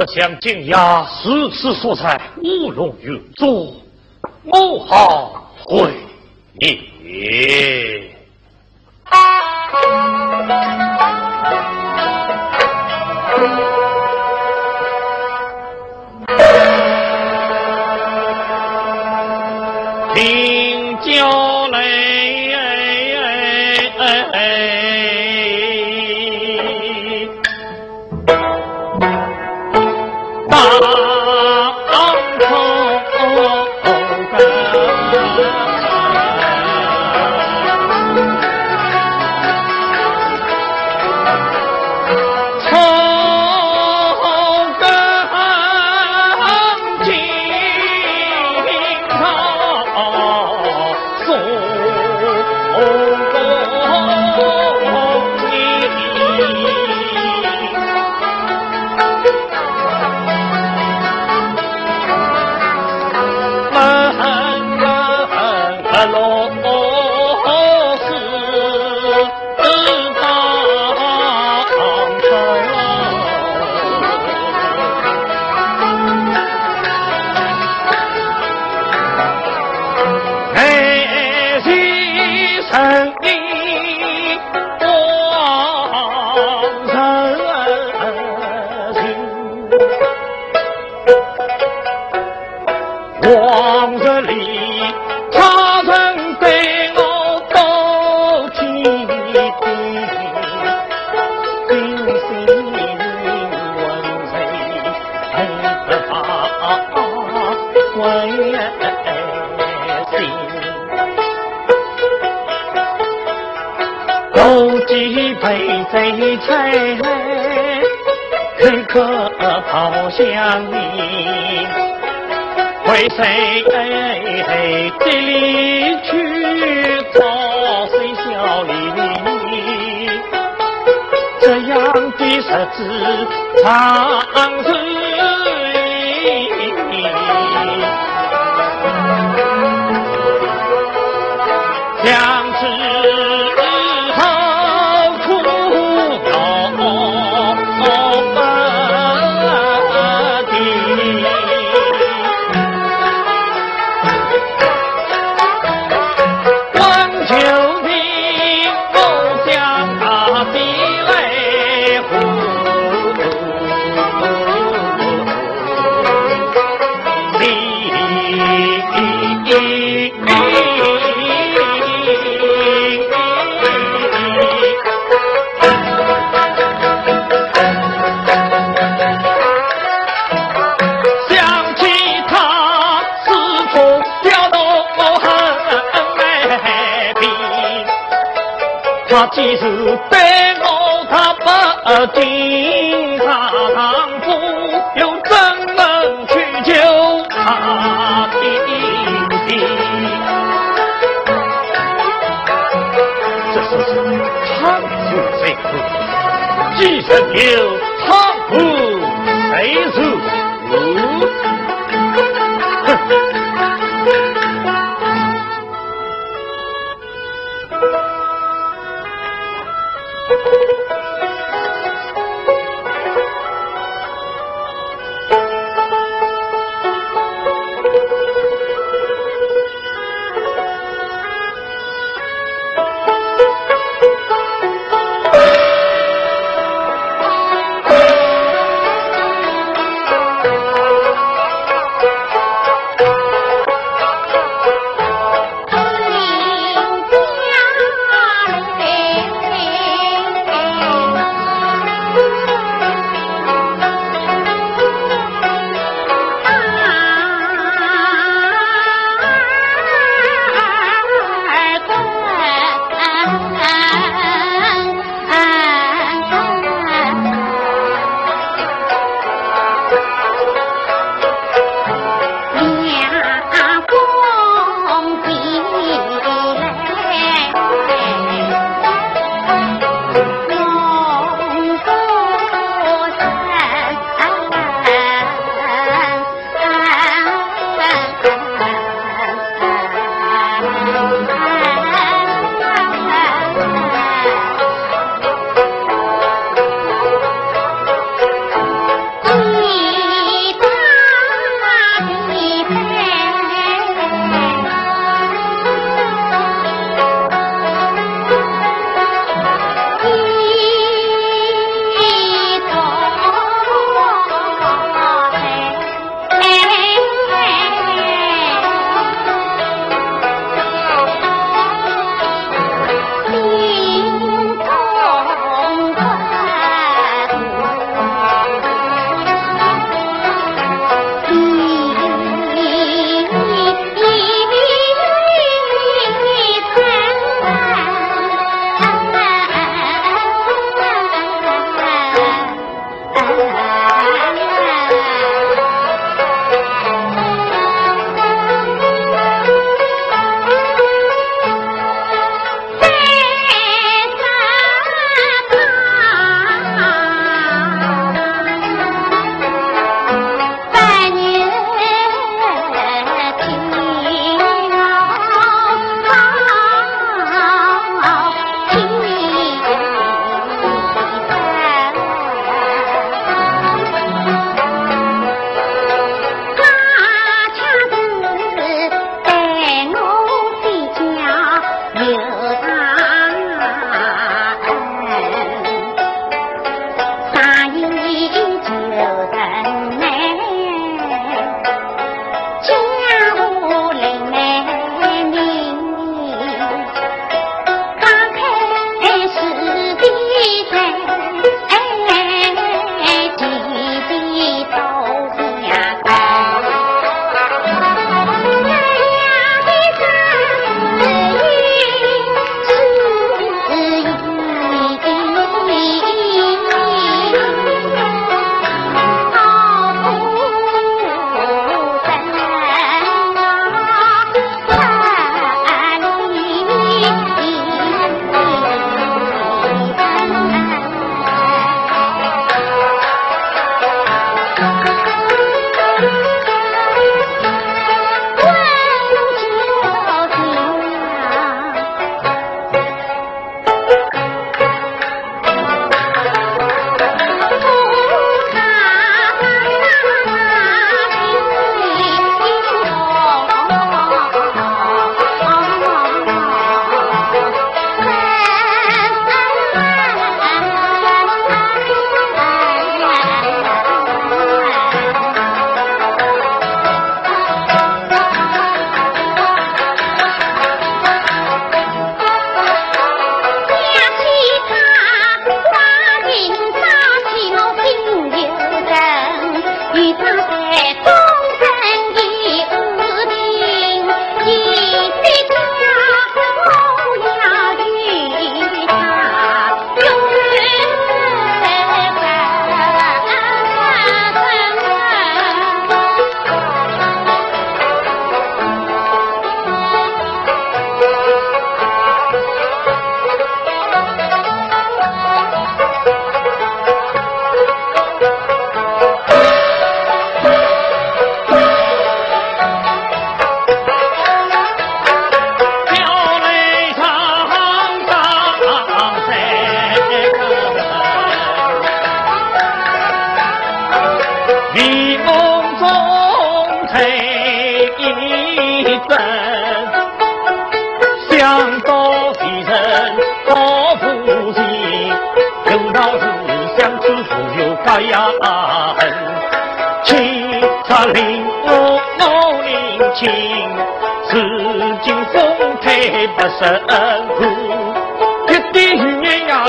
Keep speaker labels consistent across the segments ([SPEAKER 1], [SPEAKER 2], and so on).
[SPEAKER 1] 不想惊讶如此所在，乌龙云座，我好回。好
[SPEAKER 2] 想你，为谁这里去找谁笑你？这样的日子长日。既是对我他不敬，他丈夫又怎能去救他的心？
[SPEAKER 1] 这是长父谁苦？既然有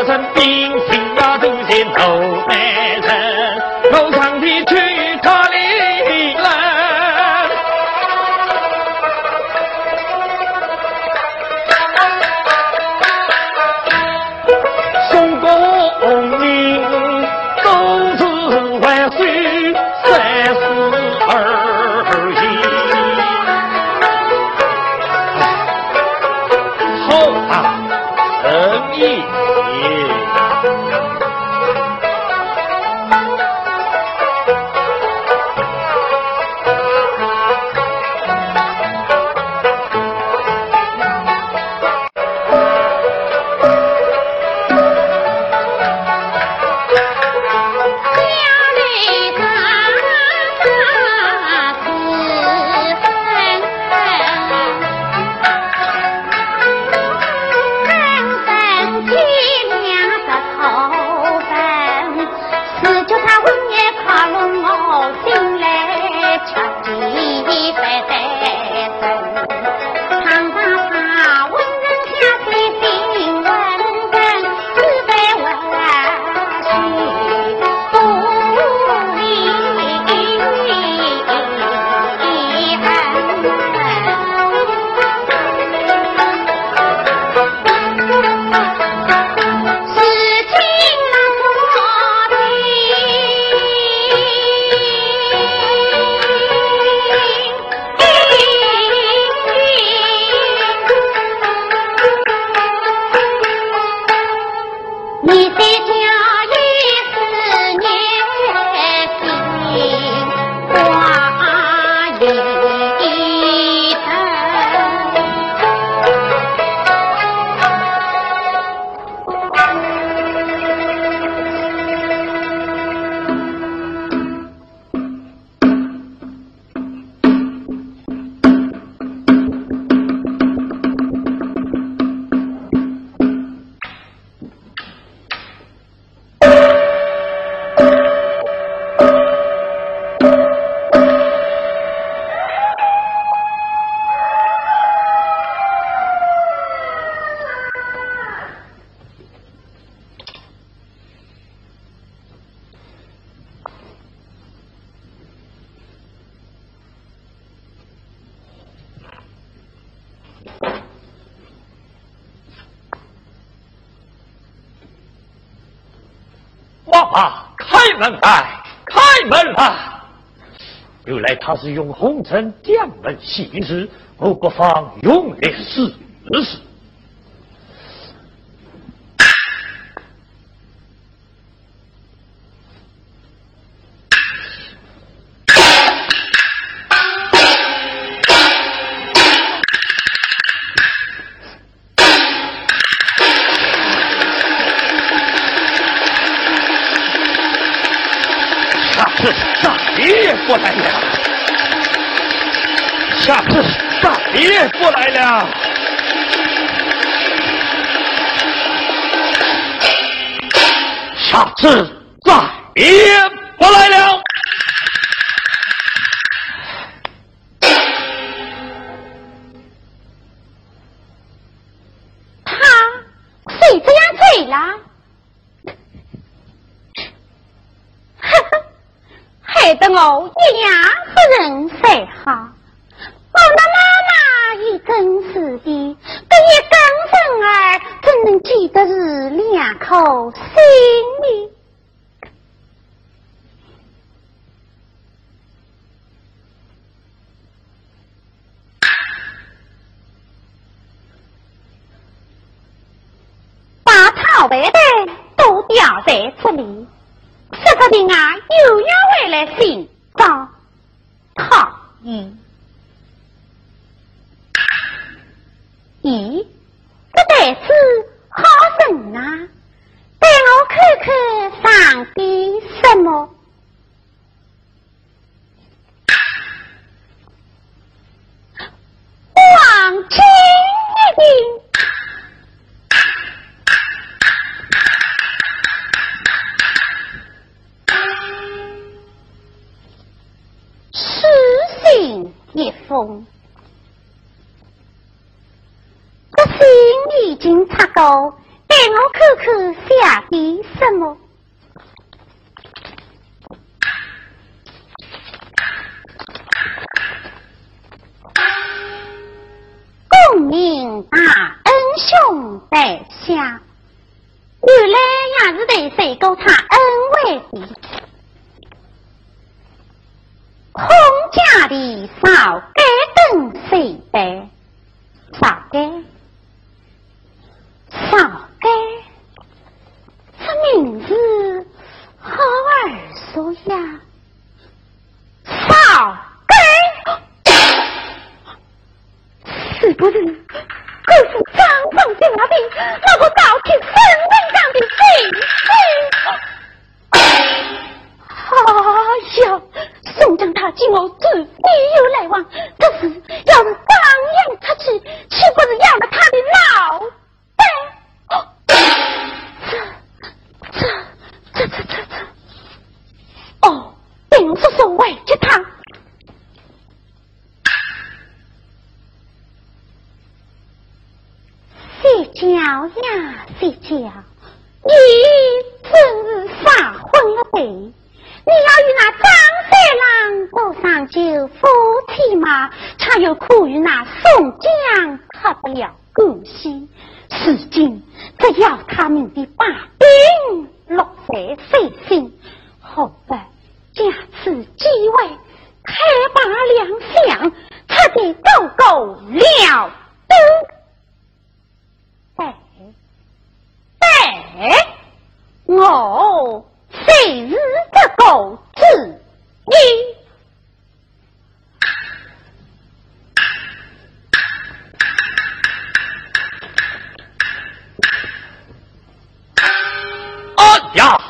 [SPEAKER 2] 雨眼
[SPEAKER 3] 靠拢我心来吃鸡饭得
[SPEAKER 1] 爸，开，开门来！原来他是用红尘将门行事，我不妨用力试试。次再也不来了，下次再也不来了。下次再也不来了。
[SPEAKER 3] 这个人啊又要回来寻找讨厌。咦，这袋子好沉啊！带我看看上边什么？望清一点。诗信一封，这哥，给我看看下的什么？功名大恩兄在下，原来也是对谁勾他恩惠的。空家的少该等谁拜？少该，少该，这名字好耳熟呀！少该，是不是可是张凤进了病，那个盗取身份上的贼贼？哎呀！宋江他见我自必有来往，可是要是张扬出去，岂不是要了他的脑袋？这、这、这、这、这、这……哦，并不是委屈他。谁叫呀？谁叫？你真是撒昏了呗！你要与那张三郎过上就夫妻嘛，恰又苦于那宋江脱不了关系。如今只要他们的把柄落在谁心，好办借此机会开拔两相，彻底够够了得。哎哎，我。谁是这狗子？你
[SPEAKER 1] 啊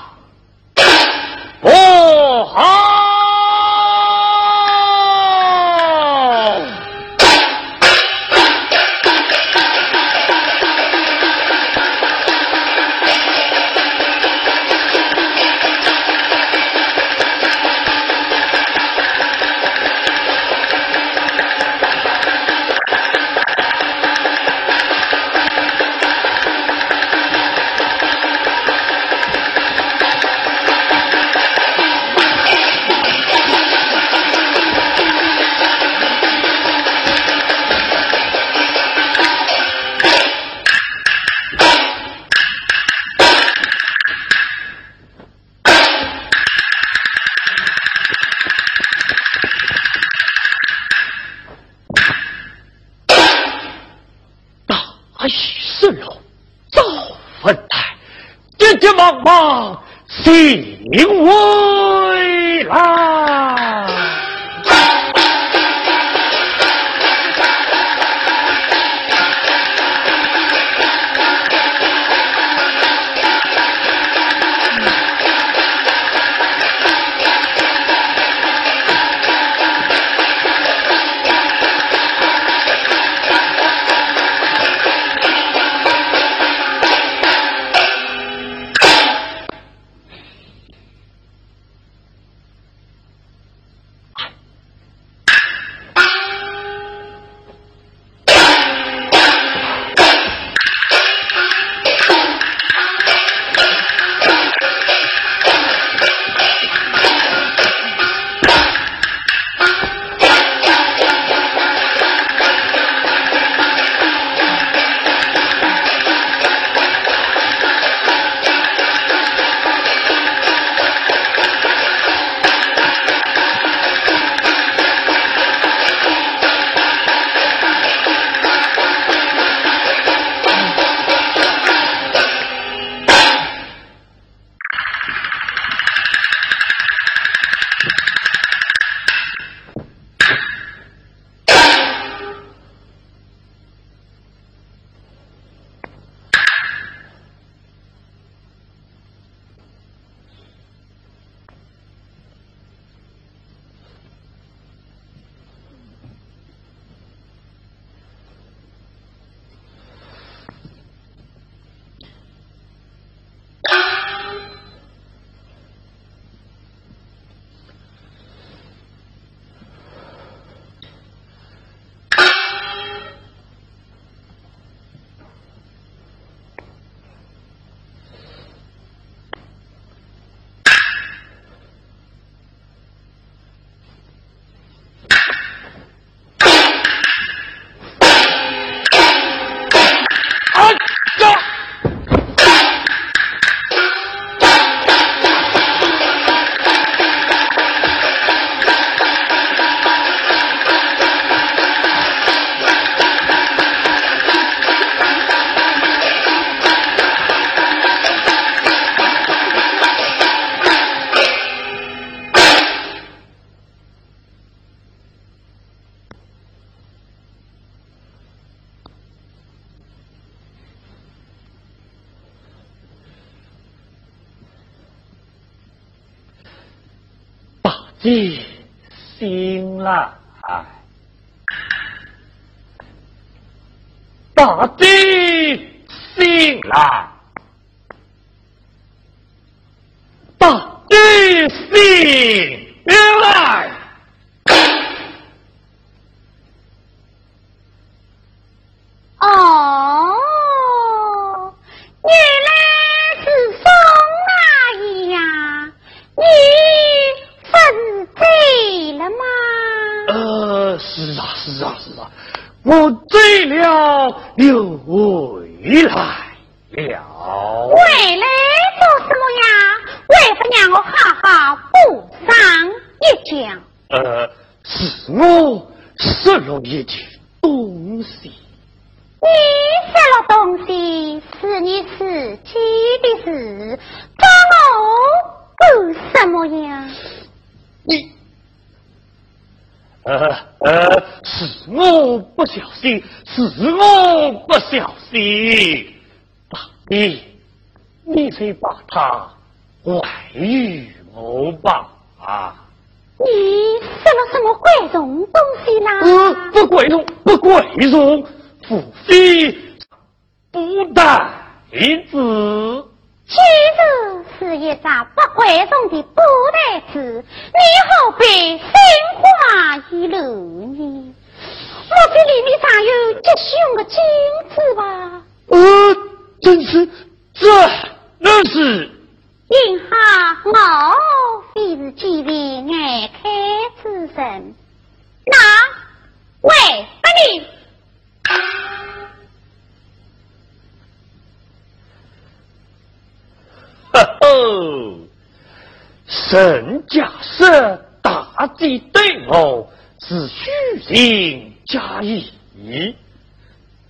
[SPEAKER 1] 姐醒了，大地醒了，大地醒了。
[SPEAKER 3] 哦，原来是宋阿姨呀！你不是醉了吗？
[SPEAKER 1] 呃，是啊，是啊，是啊，我醉了又回来了。
[SPEAKER 3] 回来做什么呀？为不让我好好补上一觉？
[SPEAKER 1] 呃，是我失了一件东西。
[SPEAKER 3] 你失了东西是你自己的事，找我干什么呀？
[SPEAKER 1] 你，呃呃，是我不小心，是我不小心。大弟，你才把他还于我吧。啊！
[SPEAKER 3] 你失了什么贵重东西呢？
[SPEAKER 1] 呃，不贵重，不贵重。父妃不带子，
[SPEAKER 3] 其实是一张不贵重的布袋子，你何必心花意乱呢？莫非里面藏有吉凶的金子吧？
[SPEAKER 1] 呃，真是，这那是。
[SPEAKER 3] 因哈我非是几位眼开之人，那喂，阿你。
[SPEAKER 1] 呵呵，沈家设大地对我是虚情假意，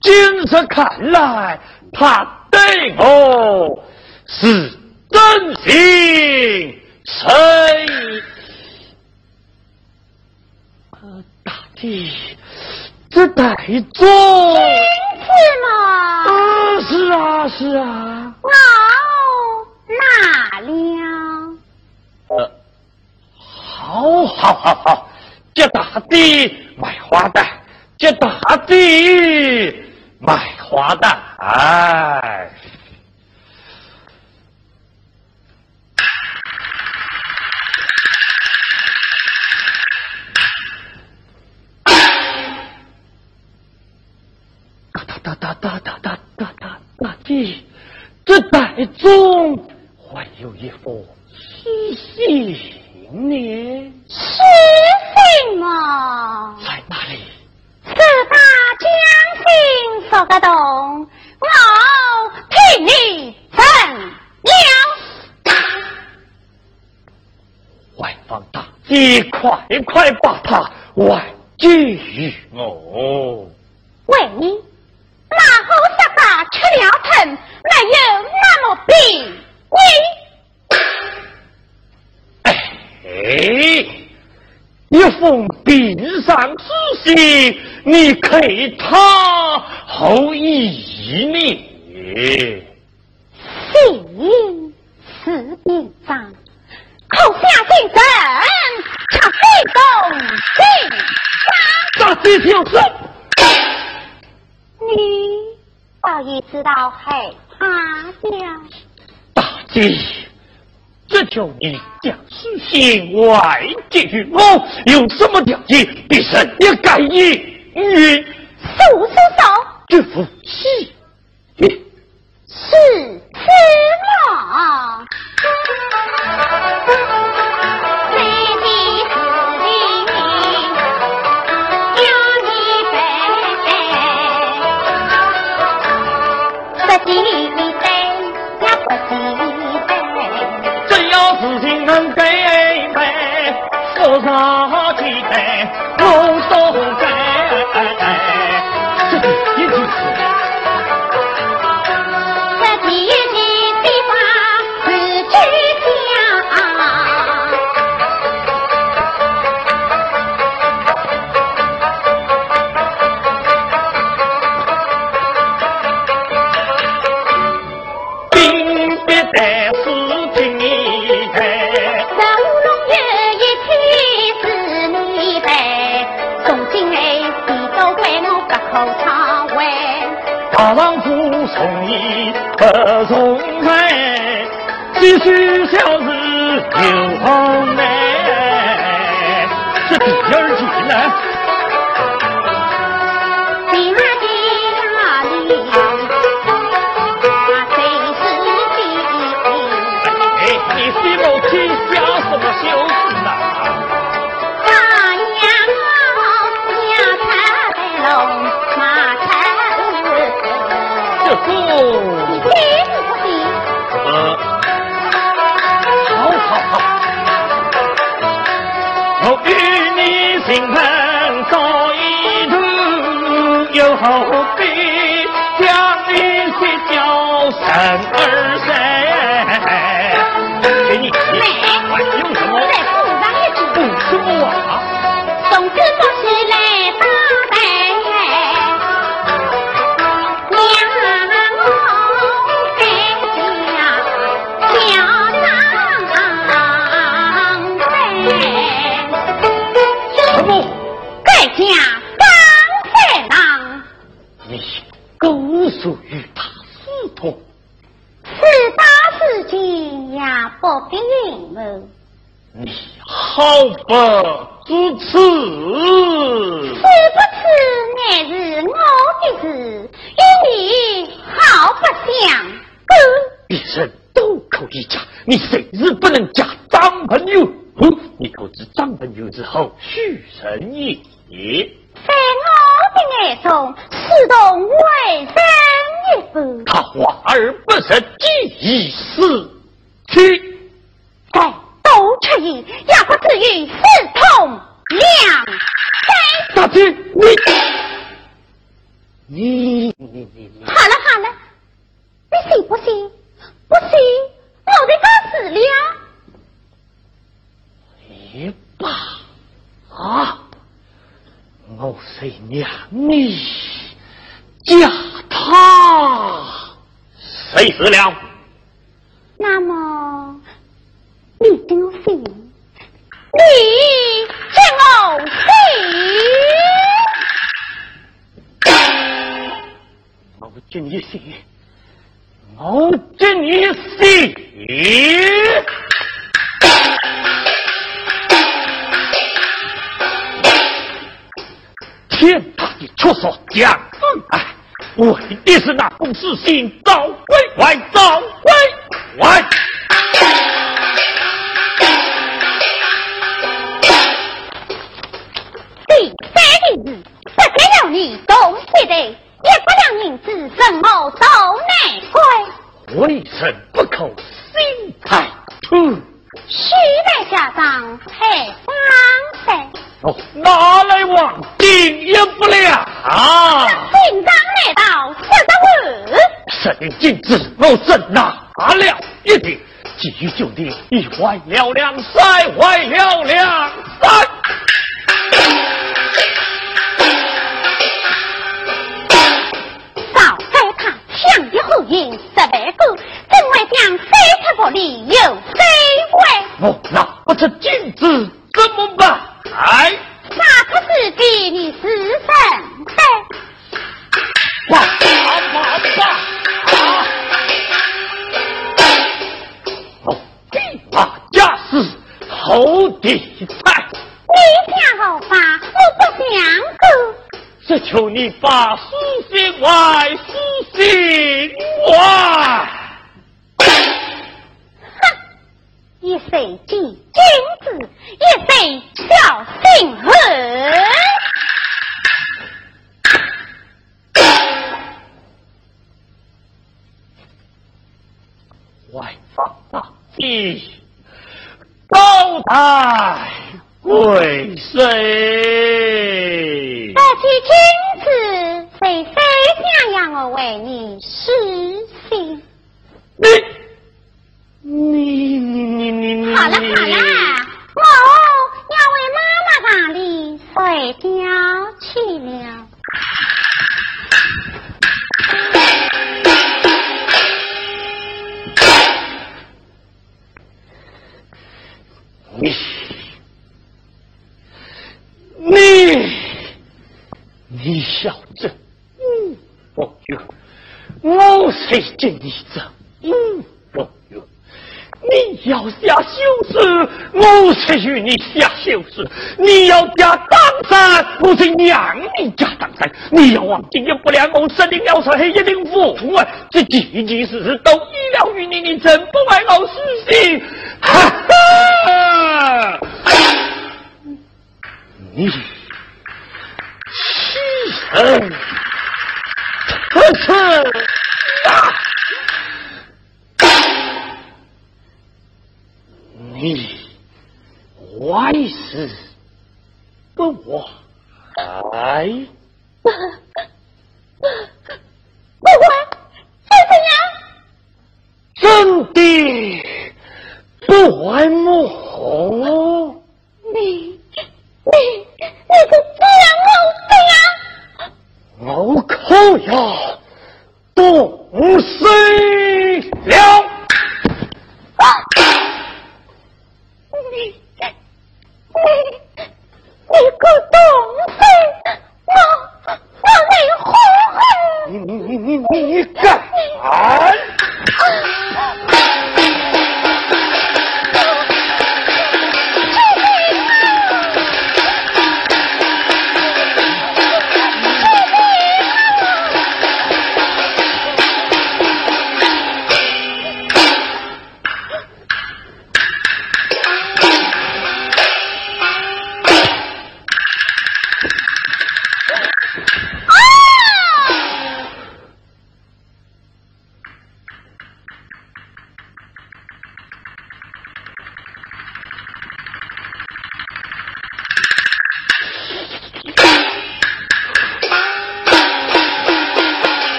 [SPEAKER 1] 今日看来他对我是真心诚意。大地。这带种
[SPEAKER 3] 金子嘛？
[SPEAKER 1] 啊，是啊，是啊。
[SPEAKER 3] 哦，哪里？
[SPEAKER 1] 呃，好好好好，这大地卖花旦，这大地卖花旦，哎，哒哒哒哒哒哒哒哒哒，大地这百种。还有一封书信呢。
[SPEAKER 3] 书信嘛，
[SPEAKER 1] 在哪里？
[SPEAKER 3] 四大将军说得动，我替你证了。
[SPEAKER 1] 外方大你，快快把他还给予我。
[SPEAKER 3] 为你。马后杀大吃了疼，没有那么病。
[SPEAKER 1] 你，哎，一封病上之信，你给他好意呢？
[SPEAKER 3] 信是病上，口下姓郑，他非动信。
[SPEAKER 1] 大吉祥事。
[SPEAKER 3] 你早已知道害怕了，
[SPEAKER 1] 弟，这就你讲是心外之我有什么条件，必胜也敢应允。
[SPEAKER 3] 苏叔嫂，
[SPEAKER 1] 这夫妻，
[SPEAKER 3] 是
[SPEAKER 1] 天啊！
[SPEAKER 3] 此大事情也不必隐瞒。
[SPEAKER 1] 你好不知此，
[SPEAKER 3] 是不此乃是我的事，与你好不相干。
[SPEAKER 1] 一生都可以嫁，你谁日不能嫁张朋友？你可知张朋友之后许人也？
[SPEAKER 3] 在我的眼中，视同为生一夫。
[SPEAKER 1] 他华而不实，几意思？去，
[SPEAKER 3] 再多出意，也不至于四通两三。
[SPEAKER 1] 大姐，你你你你你。
[SPEAKER 3] 好了好了，你信不信？不信，我得告死了。
[SPEAKER 1] 你爸，啊。我谁娘你嫁他，谁死了？
[SPEAKER 3] 那么你跟我姓，你跟我
[SPEAKER 1] 姓，我跟你姓，我跟你姓。我一定是那不死心早归还，早拿了一顶，急于兄弟，一坏了两，三坏了两三。
[SPEAKER 3] 早该他强的后影十八个，怎会将三七不离又三坏？
[SPEAKER 1] 我拿把心外，私心外。
[SPEAKER 3] 一岁即君子，一岁孝心和。
[SPEAKER 1] 外放大计，高台贵谁？
[SPEAKER 3] 不起君子，谁非想让我为你实行？
[SPEAKER 1] 你。你你你你你！
[SPEAKER 3] 好了好了，我要为妈妈打理睡觉去了。
[SPEAKER 1] 你你你小子，嗯，我就我才见你这嗯。你要下休书，我才与你下休书；你要加当山，我才让你加当山。你要往经营不良，我设定要上黑一定父啊！这件件事事都依了于你，你真不爱我死心？哈哈！你欺人，可是啊！你坏事不坏，
[SPEAKER 3] 不不坏，
[SPEAKER 1] 是怎样？真的不坏么？